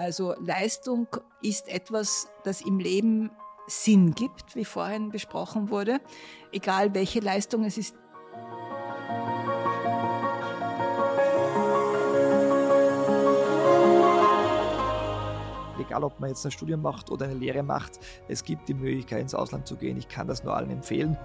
Also Leistung ist etwas, das im Leben Sinn gibt, wie vorhin besprochen wurde, egal welche Leistung es ist. Egal, ob man jetzt ein Studium macht oder eine Lehre macht, es gibt die Möglichkeit, ins Ausland zu gehen. Ich kann das nur allen empfehlen.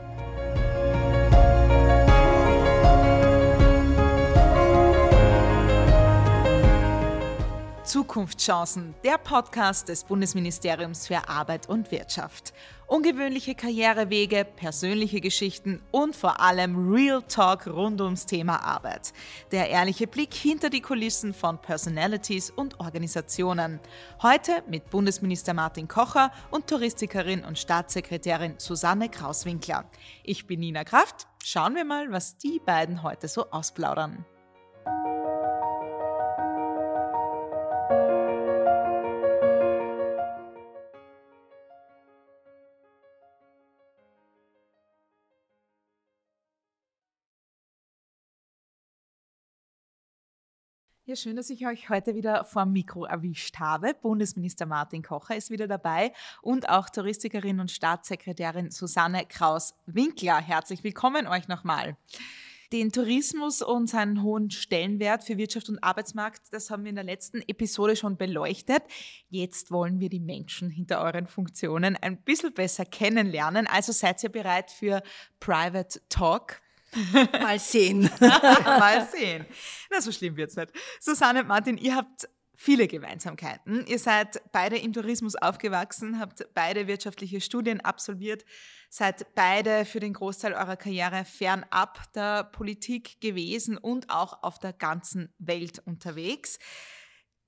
Zukunftschancen, der Podcast des Bundesministeriums für Arbeit und Wirtschaft. Ungewöhnliche Karrierewege, persönliche Geschichten und vor allem Real Talk rund ums Thema Arbeit. Der ehrliche Blick hinter die Kulissen von Personalities und Organisationen. Heute mit Bundesminister Martin Kocher und Touristikerin und Staatssekretärin Susanne Krauswinkler. Ich bin Nina Kraft. Schauen wir mal, was die beiden heute so ausplaudern. Ja, schön, dass ich euch heute wieder vor dem Mikro erwischt habe. Bundesminister Martin Kocher ist wieder dabei und auch Touristikerin und Staatssekretärin Susanne Kraus-Winkler. Herzlich willkommen euch nochmal. Den Tourismus und seinen hohen Stellenwert für Wirtschaft und Arbeitsmarkt, das haben wir in der letzten Episode schon beleuchtet. Jetzt wollen wir die Menschen hinter euren Funktionen ein bisschen besser kennenlernen. Also seid ihr bereit für Private Talk? Mal sehen. Mal sehen. Na, so schlimm wird's nicht. Susanne und Martin, ihr habt viele Gemeinsamkeiten. Ihr seid beide im Tourismus aufgewachsen, habt beide wirtschaftliche Studien absolviert, seid beide für den Großteil eurer Karriere fernab der Politik gewesen und auch auf der ganzen Welt unterwegs.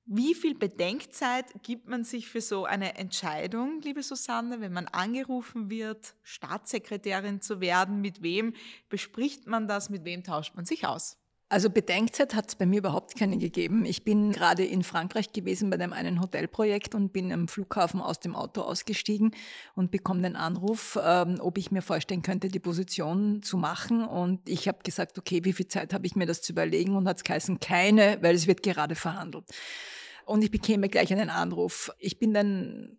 Wie viel Bedenkzeit gibt man sich für so eine Entscheidung, liebe Susanne, wenn man angerufen wird, Staatssekretärin zu werden? Mit wem bespricht man das? Mit wem tauscht man sich aus? Also Bedenkzeit hat es bei mir überhaupt keine gegeben. Ich bin gerade in Frankreich gewesen bei dem einen Hotelprojekt und bin am Flughafen aus dem Auto ausgestiegen und bekomme den Anruf, ähm, ob ich mir vorstellen könnte, die Position zu machen. Und ich habe gesagt, okay, wie viel Zeit habe ich mir das zu überlegen? Und hat es geheißen, keine, weil es wird gerade verhandelt. Und ich bekäme gleich einen Anruf. Ich bin dann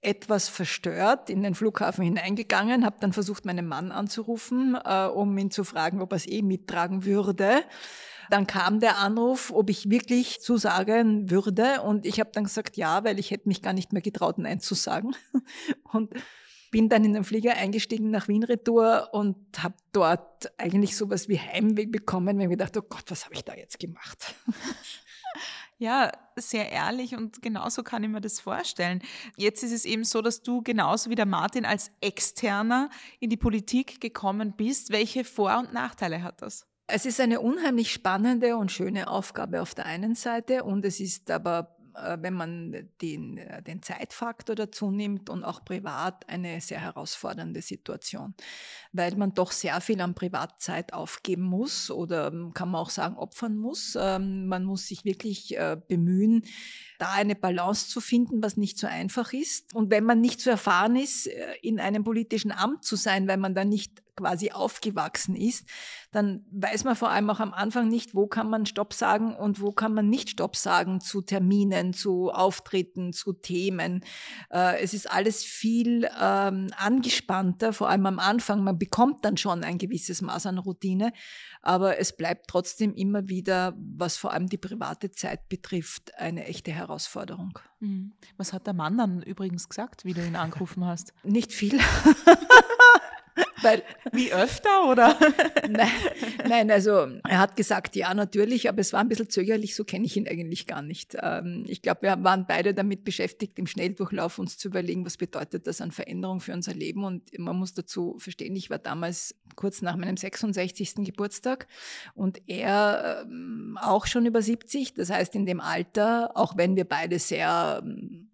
etwas verstört in den Flughafen hineingegangen, habe dann versucht, meinen Mann anzurufen, äh, um ihn zu fragen, ob er es eh mittragen würde. Dann kam der Anruf, ob ich wirklich zusagen würde. Und ich habe dann gesagt, ja, weil ich hätte mich gar nicht mehr getraut, Nein zu sagen. Und bin dann in den Flieger eingestiegen nach Wien Retour und habe dort eigentlich sowas wie Heimweh bekommen, wenn ich gedacht, oh Gott, was habe ich da jetzt gemacht? Ja, sehr ehrlich und genauso kann ich mir das vorstellen. Jetzt ist es eben so, dass du genauso wie der Martin als Externer in die Politik gekommen bist. Welche Vor- und Nachteile hat das? Es ist eine unheimlich spannende und schöne Aufgabe auf der einen Seite und es ist aber wenn man den, äh, den Zeitfaktor dazu nimmt und auch privat eine sehr herausfordernde Situation, weil man doch sehr viel an Privatzeit aufgeben muss oder ähm, kann man auch sagen opfern muss. Ähm, man muss sich wirklich äh, bemühen, da eine Balance zu finden, was nicht so einfach ist. Und wenn man nicht so erfahren ist, in einem politischen Amt zu sein, weil man da nicht quasi aufgewachsen ist, dann weiß man vor allem auch am Anfang nicht, wo kann man Stopp sagen und wo kann man nicht Stopp sagen zu Terminen, zu Auftritten, zu Themen. Äh, es ist alles viel ähm, angespannter, vor allem am Anfang. Man bekommt dann schon ein gewisses Maß an Routine, aber es bleibt trotzdem immer wieder, was vor allem die private Zeit betrifft, eine echte Herausforderung. Mhm. Was hat der Mann dann übrigens gesagt, wie du ihn angerufen hast? Nicht viel. Weil, Wie öfter oder? nein, nein, also er hat gesagt, ja, natürlich, aber es war ein bisschen zögerlich, so kenne ich ihn eigentlich gar nicht. Ähm, ich glaube, wir waren beide damit beschäftigt, im Schnelldurchlauf uns zu überlegen, was bedeutet das an Veränderung für unser Leben. Und man muss dazu verstehen, ich war damals kurz nach meinem 66. Geburtstag und er ähm, auch schon über 70. Das heißt, in dem Alter, auch wenn wir beide sehr ähm,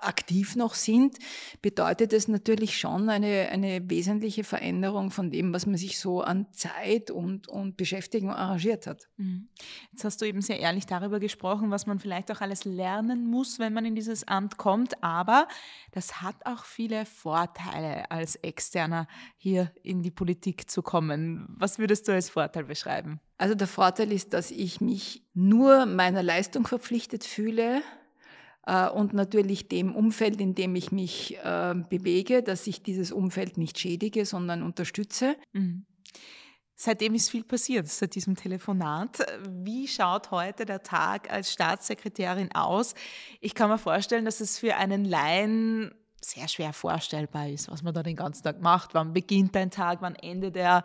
aktiv noch sind, bedeutet es natürlich schon eine, eine wesentliche Veränderung von dem, was man sich so an Zeit und, und Beschäftigung arrangiert hat. Mhm. Jetzt hast du eben sehr ehrlich darüber gesprochen, was man vielleicht auch alles lernen muss, wenn man in dieses Amt kommt, aber das hat auch viele Vorteile, als Externer hier in die Politik zu kommen. Was würdest du als Vorteil beschreiben? Also der Vorteil ist, dass ich mich nur meiner Leistung verpflichtet fühle und natürlich dem Umfeld, in dem ich mich äh, bewege, dass ich dieses Umfeld nicht schädige, sondern unterstütze. Mhm. Seitdem ist viel passiert, seit diesem Telefonat. Wie schaut heute der Tag als Staatssekretärin aus? Ich kann mir vorstellen, dass es für einen Laien sehr schwer vorstellbar ist, was man da den ganzen Tag macht. Wann beginnt ein Tag, wann endet er,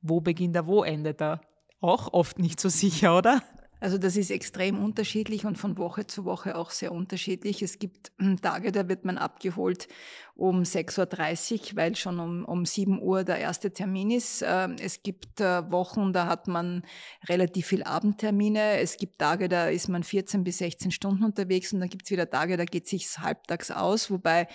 wo beginnt er, wo endet er? Auch oft nicht so sicher, oder? Also das ist extrem unterschiedlich und von Woche zu Woche auch sehr unterschiedlich. Es gibt hm, Tage, da wird man abgeholt um 6.30 Uhr, weil schon um, um 7 Uhr der erste Termin ist. Ähm, es gibt äh, Wochen, da hat man relativ viel Abendtermine. Es gibt Tage, da ist man 14 bis 16 Stunden unterwegs und dann gibt es wieder Tage, da geht sich halbtags aus, wobei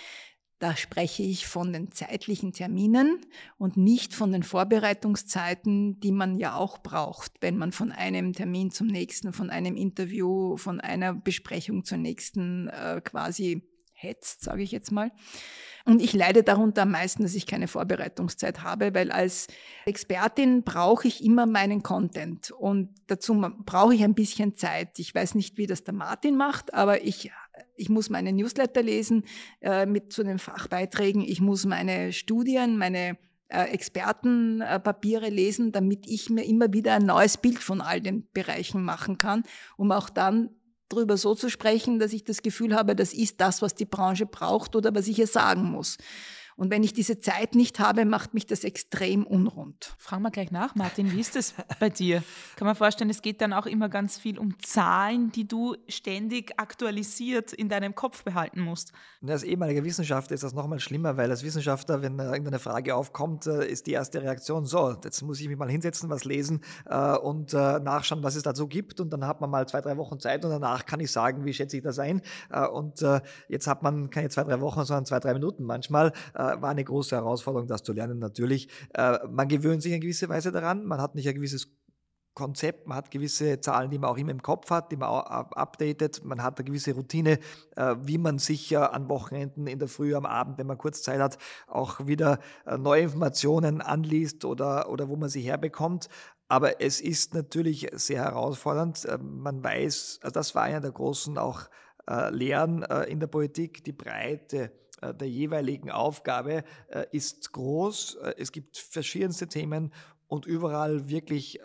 da spreche ich von den zeitlichen Terminen und nicht von den Vorbereitungszeiten, die man ja auch braucht, wenn man von einem Termin zum nächsten, von einem Interview, von einer Besprechung zur nächsten äh, quasi hetzt, sage ich jetzt mal. Und ich leide darunter am meisten, dass ich keine Vorbereitungszeit habe, weil als Expertin brauche ich immer meinen Content und dazu brauche ich ein bisschen Zeit. Ich weiß nicht, wie das der Martin macht, aber ich ich muss meine Newsletter lesen äh, mit zu den Fachbeiträgen. Ich muss meine Studien, meine äh, Expertenpapiere äh, lesen, damit ich mir immer wieder ein neues Bild von all den Bereichen machen kann, um auch dann darüber so zu sprechen, dass ich das Gefühl habe, das ist das, was die Branche braucht oder was ich ihr sagen muss. Und wenn ich diese Zeit nicht habe, macht mich das extrem unrund. Fragen wir gleich nach, Martin, wie ist das bei dir? Kann man vorstellen, es geht dann auch immer ganz viel um Zahlen, die du ständig aktualisiert in deinem Kopf behalten musst. Als ehemaliger Wissenschaftler ist das nochmal schlimmer, weil als Wissenschaftler, wenn irgendeine Frage aufkommt, äh, ist die erste Reaktion so, jetzt muss ich mich mal hinsetzen, was lesen äh, und äh, nachschauen, was es dazu gibt und dann hat man mal zwei, drei Wochen Zeit und danach kann ich sagen, wie schätze ich das ein und jetzt hat man keine zwei, drei Wochen, sondern zwei, drei Minuten manchmal war eine große Herausforderung, das zu lernen natürlich. Äh, man gewöhnt sich in gewisser Weise daran, man hat nicht ein gewisses Konzept, man hat gewisse Zahlen, die man auch immer im Kopf hat, die man updatet, man hat eine gewisse Routine, äh, wie man sich an Wochenenden, in der Früh, am Abend, wenn man kurz Zeit hat, auch wieder äh, neue Informationen anliest oder, oder wo man sie herbekommt. Aber es ist natürlich sehr herausfordernd. Man weiß, also das war einer der großen auch Lehren in der Politik, die Breite äh, der jeweiligen Aufgabe äh, ist groß. Äh, es gibt verschiedenste Themen und überall wirklich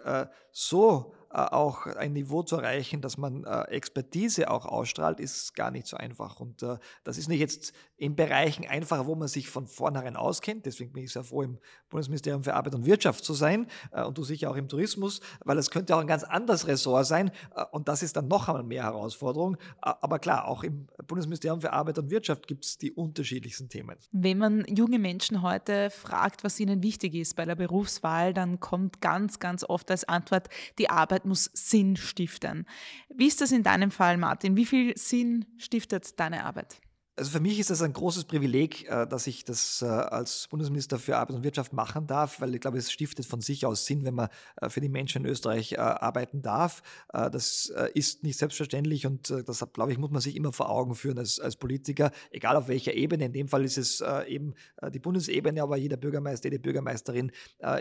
so auch ein Niveau zu erreichen, dass man Expertise auch ausstrahlt, ist gar nicht so einfach. Und das ist nicht jetzt in Bereichen einfacher, wo man sich von vornherein auskennt. Deswegen bin ich sehr froh, im Bundesministerium für Arbeit und Wirtschaft zu sein äh, und du sicher auch im Tourismus, weil es könnte auch ein ganz anderes Ressort sein äh, und das ist dann noch einmal mehr Herausforderung. Äh, aber klar, auch im Bundesministerium für Arbeit und Wirtschaft gibt es die unterschiedlichsten Themen. Wenn man junge Menschen heute fragt, was ihnen wichtig ist bei der Berufswahl, dann kommt ganz, ganz oft als Antwort, die Arbeit muss Sinn stiften. Wie ist das in deinem Fall, Martin? Wie viel Sinn stiftet deine Arbeit? Also für mich ist das ein großes Privileg, äh, dass ich das äh, als Bundesminister für Arbeit und Wirtschaft machen darf, weil ich glaube, es stiftet von sich aus Sinn, wenn man äh, für die Menschen in Österreich arbeiten darf. Das ist nicht selbstverständlich und das, glaube ich, muss man sich immer vor Augen führen als, als Politiker, egal auf welcher Ebene. In dem Fall ist es eben die Bundesebene, aber jeder Bürgermeister, jede Bürgermeisterin,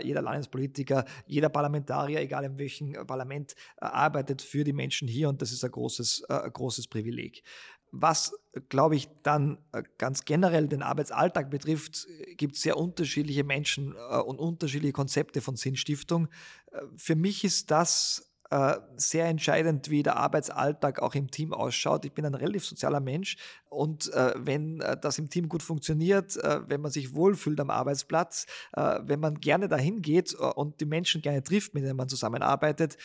jeder Landespolitiker, jeder Parlamentarier, egal in welchem Parlament, arbeitet für die Menschen hier und das ist ein großes, großes Privileg. Was, glaube ich, dann äh, ganz generell den Arbeitsalltag betrifft, gibt es sehr unterschiedliche Menschen äh, und unterschiedliche Konzepte von Sinnstiftung. Äh, für mich ist das äh, sehr entscheidend, wie der Arbeitsalltag auch im Team ausschaut. Ich bin ein relativ sozialer Mensch und äh, wenn äh, das im Team gut funktioniert, äh, wenn man sich wohlfühlt am Arbeitsplatz, äh, wenn man gerne dahin geht äh, und die Menschen gerne trifft, mit denen man zusammenarbeitet,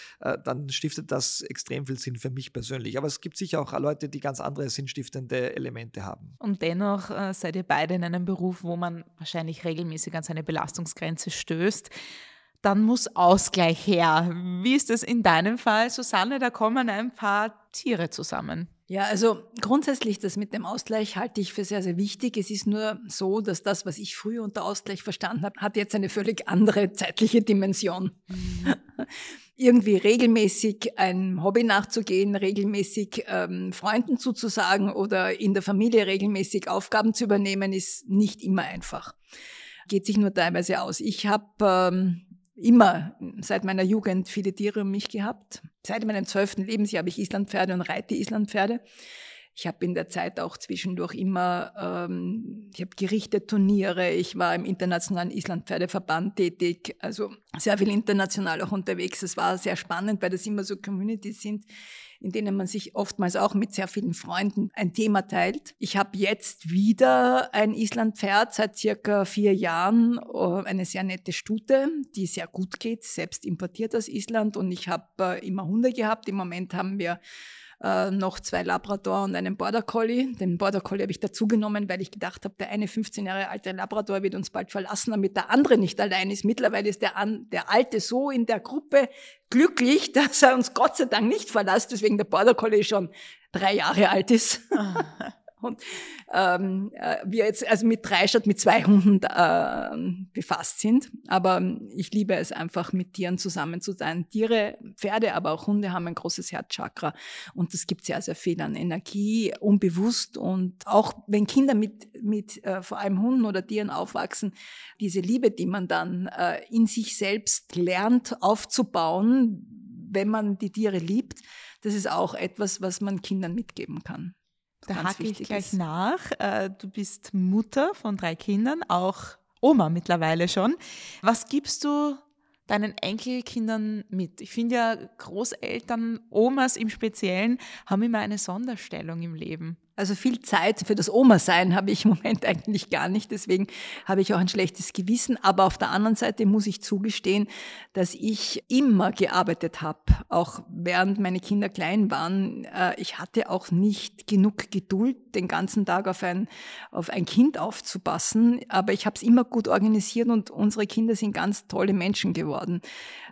dann stiftet das extrem viel Sinn für mich persönlich. Aber es gibt sicher auch Leute, die ganz andere sinnstiftende Elemente haben. Und dennoch seid ihr beide in einem Beruf, wo man wahrscheinlich regelmäßig an seine Belastungsgrenze stößt dann muss Ausgleich her. Wie ist es in deinem Fall, Susanne? Da kommen ein paar Tiere zusammen. Ja, also grundsätzlich das mit dem Ausgleich halte ich für sehr, sehr wichtig. Es ist nur so, dass das, was ich früher unter Ausgleich verstanden habe, hat jetzt eine völlig andere zeitliche Dimension. Mhm. Irgendwie regelmäßig ein Hobby nachzugehen, regelmäßig ähm, Freunden zuzusagen oder in der Familie regelmäßig Aufgaben zu übernehmen, ist nicht immer einfach. Geht sich nur teilweise aus. Ich habe ähm, immer seit meiner Jugend viele Tiere um mich gehabt. Seit meinem zwölften Lebensjahr habe ich Islandpferde und reite Islandpferde. Ich habe in der Zeit auch zwischendurch immer, ähm, ich habe gerichtet Turniere, ich war im internationalen Islandpferdeverband tätig, also sehr viel international auch unterwegs. Es war sehr spannend, weil das immer so Communities sind, in denen man sich oftmals auch mit sehr vielen Freunden ein Thema teilt. Ich habe jetzt wieder ein Islandpferd seit circa vier Jahren, äh, eine sehr nette Stute, die sehr gut geht, selbst importiert aus Island und ich habe äh, immer Hunde gehabt. Im Moment haben wir äh, noch zwei Labrador und einen Border Collie. Den Border Collie habe ich dazugenommen, weil ich gedacht habe, der eine 15 Jahre alte Labrador wird uns bald verlassen, damit der andere nicht allein ist. Mittlerweile ist der, an, der alte so in der Gruppe glücklich, dass er uns Gott sei Dank nicht verlässt, deswegen der Border Collie schon drei Jahre alt ist. Und ähm, äh, wir jetzt also mit drei statt mit zwei Hunden äh, befasst sind. Aber ähm, ich liebe es einfach, mit Tieren zusammen zu sein. Tiere, Pferde, aber auch Hunde haben ein großes Herzchakra und das gibt sehr, sehr viel an Energie, unbewusst und auch wenn Kinder mit, mit äh, vor allem Hunden oder Tieren aufwachsen, diese Liebe, die man dann äh, in sich selbst lernt aufzubauen, wenn man die Tiere liebt, das ist auch etwas, was man Kindern mitgeben kann. Da hake ich gleich ist. nach. Äh, du bist Mutter von drei Kindern, auch Oma mittlerweile schon. Was gibst du deinen Enkelkindern mit? Ich finde ja, Großeltern, Omas im Speziellen, haben immer eine Sonderstellung im Leben. Also viel Zeit für das Oma-Sein habe ich im Moment eigentlich gar nicht. Deswegen habe ich auch ein schlechtes Gewissen. Aber auf der anderen Seite muss ich zugestehen, dass ich immer gearbeitet habe, auch während meine Kinder klein waren. Äh, ich hatte auch nicht genug Geduld, den ganzen Tag auf ein, auf ein Kind aufzupassen. Aber ich habe es immer gut organisiert und unsere Kinder sind ganz tolle Menschen geworden.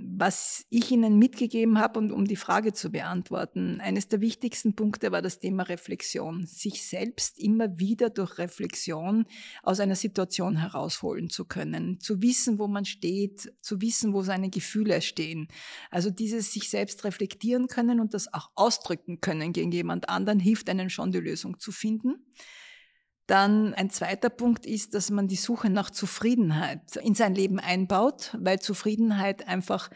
Was ich ihnen mitgegeben habe und um die Frage zu beantworten, eines der wichtigsten Punkte war das Thema Reflexion sich selbst immer wieder durch Reflexion aus einer Situation herausholen zu können, zu wissen, wo man steht, zu wissen, wo seine Gefühle stehen. Also dieses sich selbst reflektieren können und das auch ausdrücken können gegen jemand anderen hilft einen schon die Lösung zu finden. Dann ein zweiter Punkt ist, dass man die Suche nach Zufriedenheit in sein Leben einbaut, weil Zufriedenheit einfach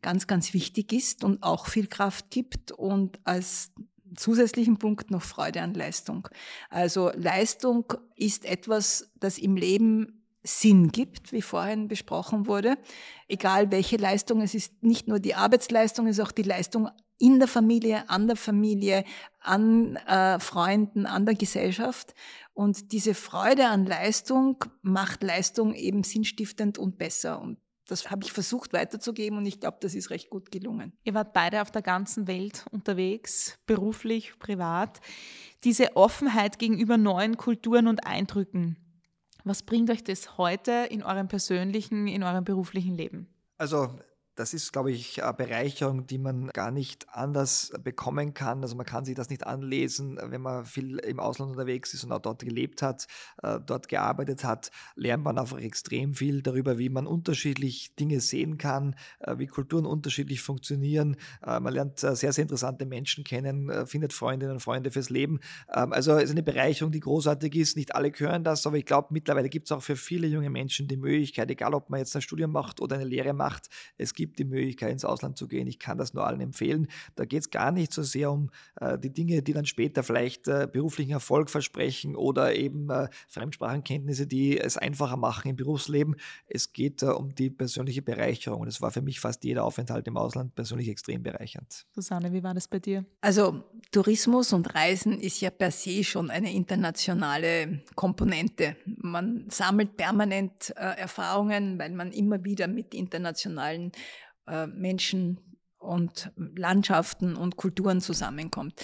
ganz, ganz wichtig ist und auch viel Kraft gibt und als zusätzlichen Punkt noch Freude an Leistung. Also Leistung ist etwas, das im Leben Sinn gibt, wie vorhin besprochen wurde. Egal welche Leistung, es ist nicht nur die Arbeitsleistung, es ist auch die Leistung in der Familie, an der Familie, an äh, Freunden, an der Gesellschaft. Und diese Freude an Leistung macht Leistung eben sinnstiftend und besser. Und das habe ich versucht weiterzugeben und ich glaube, das ist recht gut gelungen. Ihr wart beide auf der ganzen Welt unterwegs, beruflich, privat. Diese Offenheit gegenüber neuen Kulturen und Eindrücken, was bringt euch das heute in eurem persönlichen, in eurem beruflichen Leben? Also das ist, glaube ich, eine Bereicherung, die man gar nicht anders bekommen kann. Also man kann sich das nicht anlesen, wenn man viel im Ausland unterwegs ist und auch dort gelebt hat, äh, dort gearbeitet hat, lernt man einfach extrem viel darüber, wie man unterschiedlich Dinge sehen kann, äh, wie Kulturen unterschiedlich funktionieren. Äh, man lernt sehr, sehr interessante Menschen kennen, findet Freundinnen und Freunde fürs Leben. Ähm, also es ist eine Bereicherung, die großartig ist. Nicht alle können das, aber ich glaube, mittlerweile gibt es auch für viele junge Menschen die Möglichkeit, egal ob man jetzt ein Studium macht oder eine Lehre macht, es gibt gibt die Möglichkeit, ins Ausland zu gehen. Ich kann das nur allen empfehlen. Da geht es gar nicht so sehr um äh, die Dinge, die dann später vielleicht äh, beruflichen Erfolg versprechen oder eben äh, Fremdsprachenkenntnisse, die es einfacher machen im Berufsleben. Es geht äh, um die persönliche Bereicherung. Und es war für mich fast jeder Aufenthalt im Ausland persönlich extrem bereichernd. Susanne, wie war das bei dir? Also Tourismus und Reisen ist ja per se schon eine internationale Komponente. Man sammelt permanent äh, Erfahrungen, weil man immer wieder mit internationalen äh, Menschen und Landschaften und Kulturen zusammenkommt.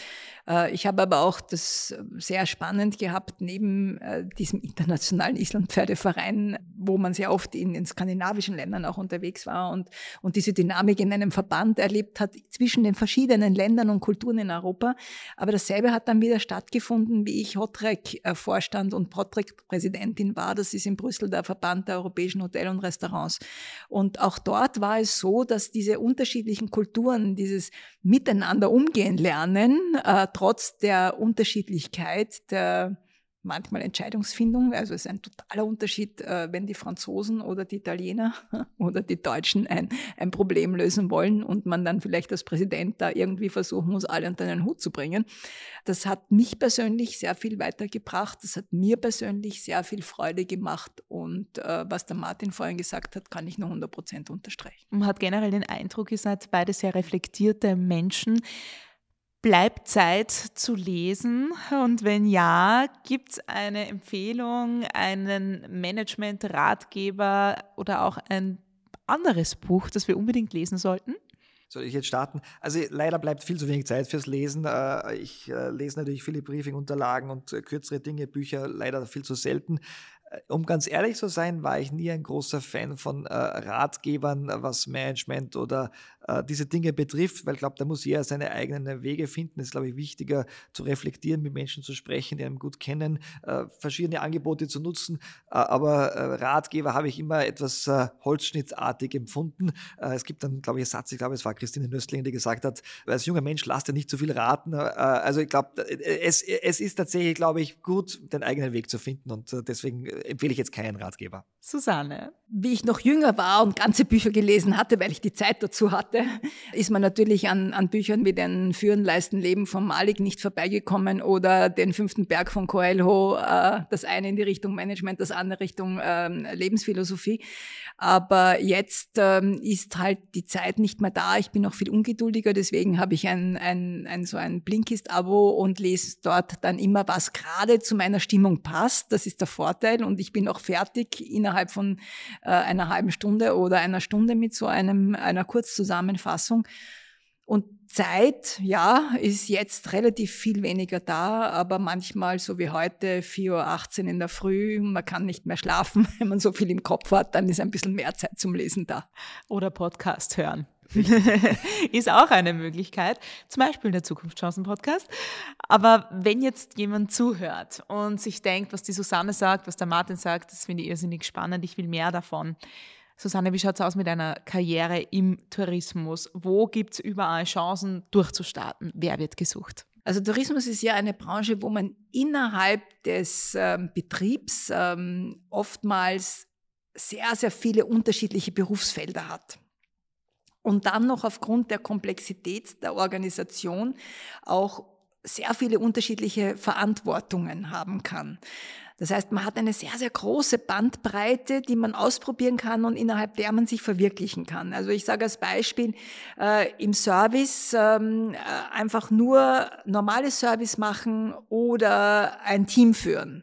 Äh, ich habe aber auch das sehr spannend gehabt, neben äh, diesem internationalen Islandpferdeverein, wo man sehr oft in den skandinavischen Ländern auch unterwegs war und, und diese Dynamik in einem Verband erlebt hat zwischen den verschiedenen Ländern und Kulturen in Europa. Aber dasselbe hat dann wieder stattgefunden, wie ich Hotrec-Vorstand und Hotrec-Präsidentin war. Das ist in Brüssel der Verband der europäischen Hotel und Restaurants. Und auch dort war es so, dass diese unterschiedlichen Kulturen, dieses Miteinander umgehen lernen, äh, trotz der Unterschiedlichkeit der manchmal Entscheidungsfindung. Also es ist ein totaler Unterschied, äh, wenn die Franzosen oder die Italiener oder die Deutschen ein, ein Problem lösen wollen und man dann vielleicht als Präsident da irgendwie versuchen muss, alle unter einen Hut zu bringen. Das hat mich persönlich sehr viel weitergebracht. Das hat mir persönlich sehr viel Freude gemacht. Und äh, was der Martin vorhin gesagt hat, kann ich nur 100 Prozent unterstreichen. Man hat generell den Eindruck, ihr seid beide sehr reflektierte Menschen. Bleibt Zeit zu lesen? Und wenn ja, gibt es eine Empfehlung, einen Management-Ratgeber oder auch ein anderes Buch, das wir unbedingt lesen sollten? Soll ich jetzt starten? Also leider bleibt viel zu wenig Zeit fürs Lesen. Äh, ich äh, lese natürlich viele Briefingunterlagen und äh, kürzere Dinge, Bücher leider viel zu selten. Um ganz ehrlich zu sein, war ich nie ein großer Fan von Ratgebern, was Management oder äh, diese Dinge betrifft, weil ich glaube, da muss jeder seine eigenen Wege finden. Es ist, glaube ich, wichtiger zu reflektieren, mit Menschen zu sprechen, die einen gut kennen, äh, verschiedene Angebote zu nutzen. Äh, aber äh, Ratgeber habe ich immer etwas holzschnittartig empfunden. es gibt dann, glaube ich, einen Satz, ich glaube, es war Christine Nöstling, die gesagt hat, als junger Mensch lass dir nicht zu viel raten. also ich glaube, es, es ist tatsächlich, glaube ich, gut, den eigenen Weg zu finden und deswegen empfehle ich jetzt keinen Ratgeber. Susanne. Wie ich noch jünger war und ganze Bücher gelesen hatte, weil ich die Zeit dazu hatte, ist man natürlich an, an Büchern wie den Führen, Leisten, Leben von Malik nicht vorbeigekommen oder den fünften Berg von Coelho, äh, das eine in die Richtung Management, das andere Richtung äh, Lebensphilosophie. Aber jetzt ähm, ist halt die Zeit nicht mehr da. Ich bin noch viel ungeduldiger, deswegen habe ich ein, ein, ein so ein Blinkist-Abo und lese dort dann immer, was gerade zu meiner Stimmung passt. Das ist der Vorteil und ich bin auch fertig innerhalb von äh, einer halben Stunde oder einer Stunde mit so einem einer Kurzzusammenfassung. Und Zeit, ja, ist jetzt relativ viel weniger da, aber manchmal, so wie heute, 4.18 Uhr in der Früh, man kann nicht mehr schlafen, wenn man so viel im Kopf hat, dann ist ein bisschen mehr Zeit zum Lesen da. Oder Podcast hören. ist auch eine Möglichkeit, zum Beispiel der Zukunftschancen-Podcast. Aber wenn jetzt jemand zuhört und sich denkt, was die Susanne sagt, was der Martin sagt, das finde ich irrsinnig spannend, ich will mehr davon. Susanne, wie schaut es aus mit einer Karriere im Tourismus? Wo gibt es überall Chancen durchzustarten? Wer wird gesucht? Also Tourismus ist ja eine Branche, wo man innerhalb des ähm, Betriebs ähm, oftmals sehr, sehr viele unterschiedliche Berufsfelder hat und dann noch aufgrund der Komplexität der Organisation auch sehr viele unterschiedliche Verantwortungen haben kann. Das heißt, man hat eine sehr, sehr große Bandbreite, die man ausprobieren kann und innerhalb der man sich verwirklichen kann. Also ich sage als Beispiel, äh, im Service ähm, äh, einfach nur normales Service machen oder ein Team führen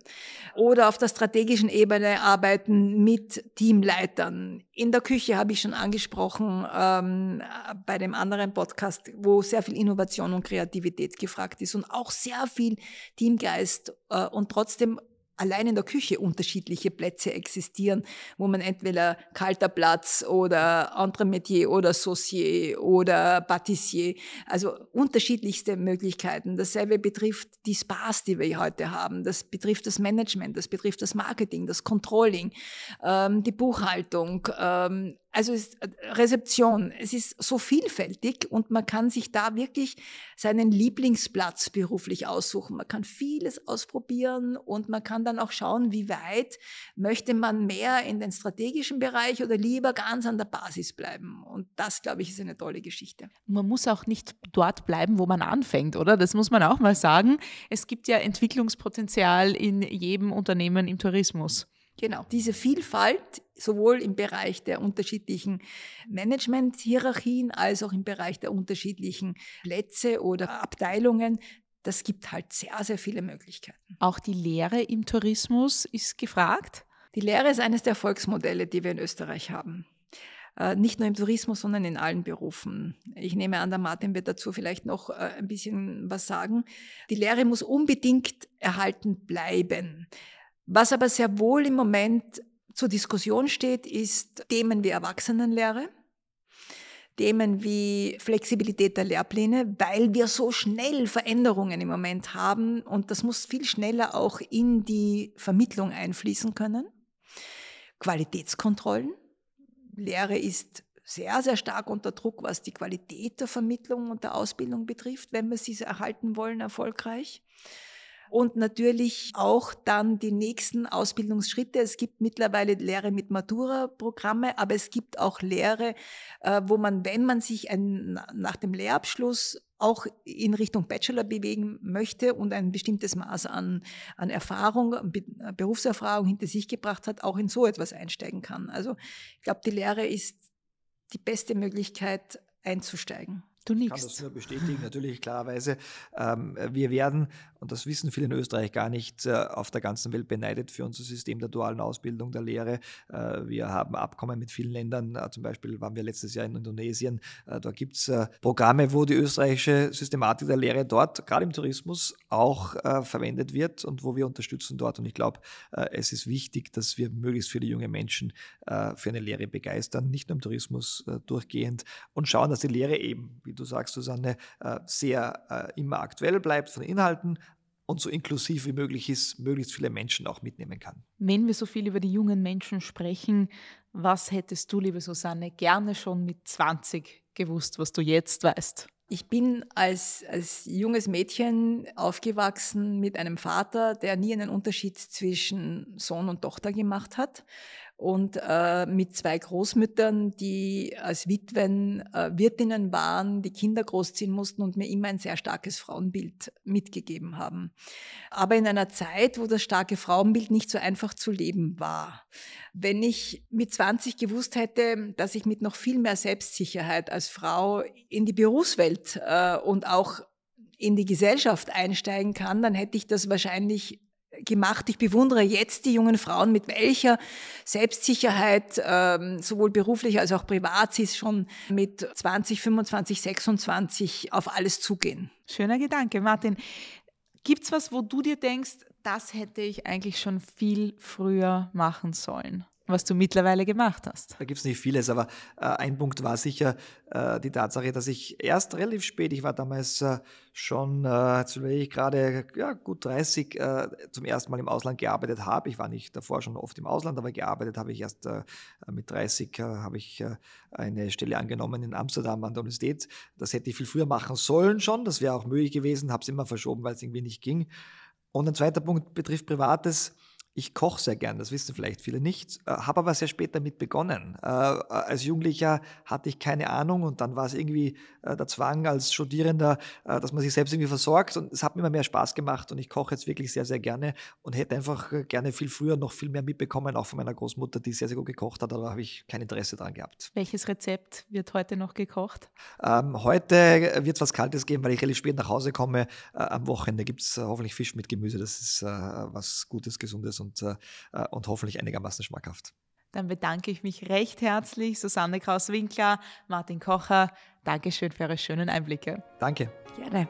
oder auf der strategischen Ebene arbeiten mit Teamleitern. In der Küche habe ich schon angesprochen, ähm, bei dem anderen Podcast, wo sehr viel Innovation und Kreativität gefragt ist und auch sehr viel Teamgeist äh, und trotzdem allein in der Küche unterschiedliche Plätze existieren, wo man entweder kalter Platz oder Entremetier oder Saucier oder Patissier, also unterschiedlichste Möglichkeiten. Dasselbe betrifft die Spas, die wir heute haben. Das betrifft das Management, das betrifft das Marketing, das Controlling, ähm, die Buchhaltung, ähm, also es, äh, Rezeption, es ist so vielfältig und man kann sich da wirklich seinen Lieblingsplatz beruflich aussuchen. Man kann vieles ausprobieren und man kann dann auch schauen, wie weit möchte man mehr in den strategischen Bereich oder lieber ganz an der Basis bleiben. Und das, glaube ich, ist eine tolle Geschichte. Man muss auch nicht dort bleiben, wo man anfängt, oder? Das muss man auch mal sagen. Es gibt ja Entwicklungspotenzial in jedem Unternehmen im Tourismus. Genau. Diese Vielfalt, sowohl im Bereich der unterschiedlichen Management-Hierarchien als auch im Bereich der unterschiedlichen Plätze oder Abteilungen, das gibt halt sehr, sehr viele Möglichkeiten. Auch die Lehre im Tourismus ist gefragt? Die Lehre ist eines der Erfolgsmodelle, die wir in Österreich haben. Äh, nicht nur im Tourismus, sondern in allen Berufen. Ich nehme an, der Martin wird dazu vielleicht noch äh, ein bisschen was sagen. Die Lehre muss unbedingt erhalten bleiben. Was aber sehr wohl im Moment zur Diskussion steht, ist Themen wie Erwachsenenlehre, Themen wie Flexibilität der Lehrpläne, weil wir so schnell Veränderungen im Moment haben und das muss viel schneller auch in die Vermittlung einfließen können. Qualitätskontrollen. Lehre ist sehr, sehr stark unter Druck, was die Qualität der Vermittlung und der Ausbildung betrifft, wenn wir sie erhalten wollen, erfolgreich. Und natürlich auch dann die nächsten Ausbildungsschritte. Es gibt mittlerweile Lehre mit Matura-Programme, aber es gibt auch Lehre, äh, wo man, wenn man sich ein, nach dem Lehrabschluss auch in Richtung Bachelor bewegen möchte und ein bestimmtes Maß an, an Erfahrung, Berufserfahrung hinter sich gebracht hat, auch in so etwas einsteigen kann. Also ich glaube, die Lehre ist die beste Möglichkeit einzusteigen. Du nickst. Ich kann das nur bestätigen, natürlich klarerweise. Ähm, wir werden, und das wissen viele in Österreich gar nicht, äh, auf der ganzen Welt beneidet für unser System der dualen Ausbildung, der Lehre. Äh, wir haben Abkommen mit vielen Ländern, äh, zum Beispiel waren wir letztes Jahr in Indonesien. Da gibt es Programme, wo die österreichische Systematik der Lehre dort, gerade im Tourismus, auch verwendet wird und wo wir unterstützen dort. Und ich glaube, es ist wichtig, dass wir möglichst viele junge Menschen für eine Lehre begeistern, nicht nur im Tourismus durchgehend und schauen, dass die Lehre eben, wie du sagst, Susanne, sehr immer aktuell bleibt von Inhalten und so inklusiv wie möglich ist, möglichst viele Menschen auch mitnehmen kann. Wenn wir so viel über die jungen Menschen sprechen, was hättest du, liebe Susanne, gerne schon mit 20 gewusst, was du jetzt weißt? Ich bin als, als junges Mädchen aufgewachsen mit einem Vater, der nie einen Unterschied zwischen Sohn und Tochter gemacht hat und äh, mit zwei Großmüttern, die als Witwen äh, Wirtinnen waren, die Kinder großziehen mussten und mir immer ein sehr starkes Frauenbild mitgegeben haben. Aber in einer Zeit, wo das starke Frauenbild nicht so einfach zu leben war. Wenn ich mit 20 gewusst hätte, dass ich mit noch viel mehr Selbstsicherheit als Frau in die Berufswelt äh, und auch in die Gesellschaft einsteigen kann, dann hätte ich das wahrscheinlich gemacht. Ich bewundere jetzt die jungen Frauen, mit welcher Selbstsicherheit, ähm, sowohl beruflich als auch privat, sie schon mit 20, 25, 26 auf alles zugehen. Schöner Gedanke, Martin. Gibt's was, wo du dir denkst, das hätte ich eigentlich schon viel früher machen sollen? Was du mittlerweile gemacht hast. Da gibt es nicht vieles, aber äh, ein Punkt war sicher äh, die Tatsache, dass ich erst relativ spät, ich war damals äh, schon, äh, jetzt will ich gerade ja, gut 30, äh, zum ersten Mal im Ausland gearbeitet habe. Ich war nicht davor schon oft im Ausland, aber gearbeitet habe ich erst äh, mit 30, habe ich eine Stelle angenommen in Amsterdam an der Universität. Das hätte ich viel früher machen sollen schon, das wäre auch möglich gewesen, habe es immer verschoben, weil es irgendwie nicht ging. Und ein zweiter Punkt betrifft Privates ich koche sehr gern, das wissen vielleicht viele nicht, äh, habe aber sehr spät damit begonnen. Äh, als Jugendlicher hatte ich keine Ahnung und dann war es irgendwie äh, der Zwang als Studierender, äh, dass man sich selbst irgendwie versorgt und es hat mir immer mehr Spaß gemacht und ich koche jetzt wirklich sehr, sehr gerne und hätte einfach äh, gerne viel früher noch viel mehr mitbekommen, auch von meiner Großmutter, die sehr, sehr gut gekocht hat, aber da habe ich kein Interesse daran gehabt. Welches Rezept wird heute noch gekocht? Ähm, heute wird es was Kaltes geben, weil ich relativ spät nach Hause komme. Äh, am Wochenende gibt es hoffentlich Fisch mit Gemüse, das ist was Gutes, Gesundes und, äh, äh, und hoffentlich einigermaßen schmackhaft. Dann bedanke ich mich recht herzlich, Susanne Kraus-Winkler, Martin Kocher. Dankeschön für eure schönen Einblicke. Danke. Gerne.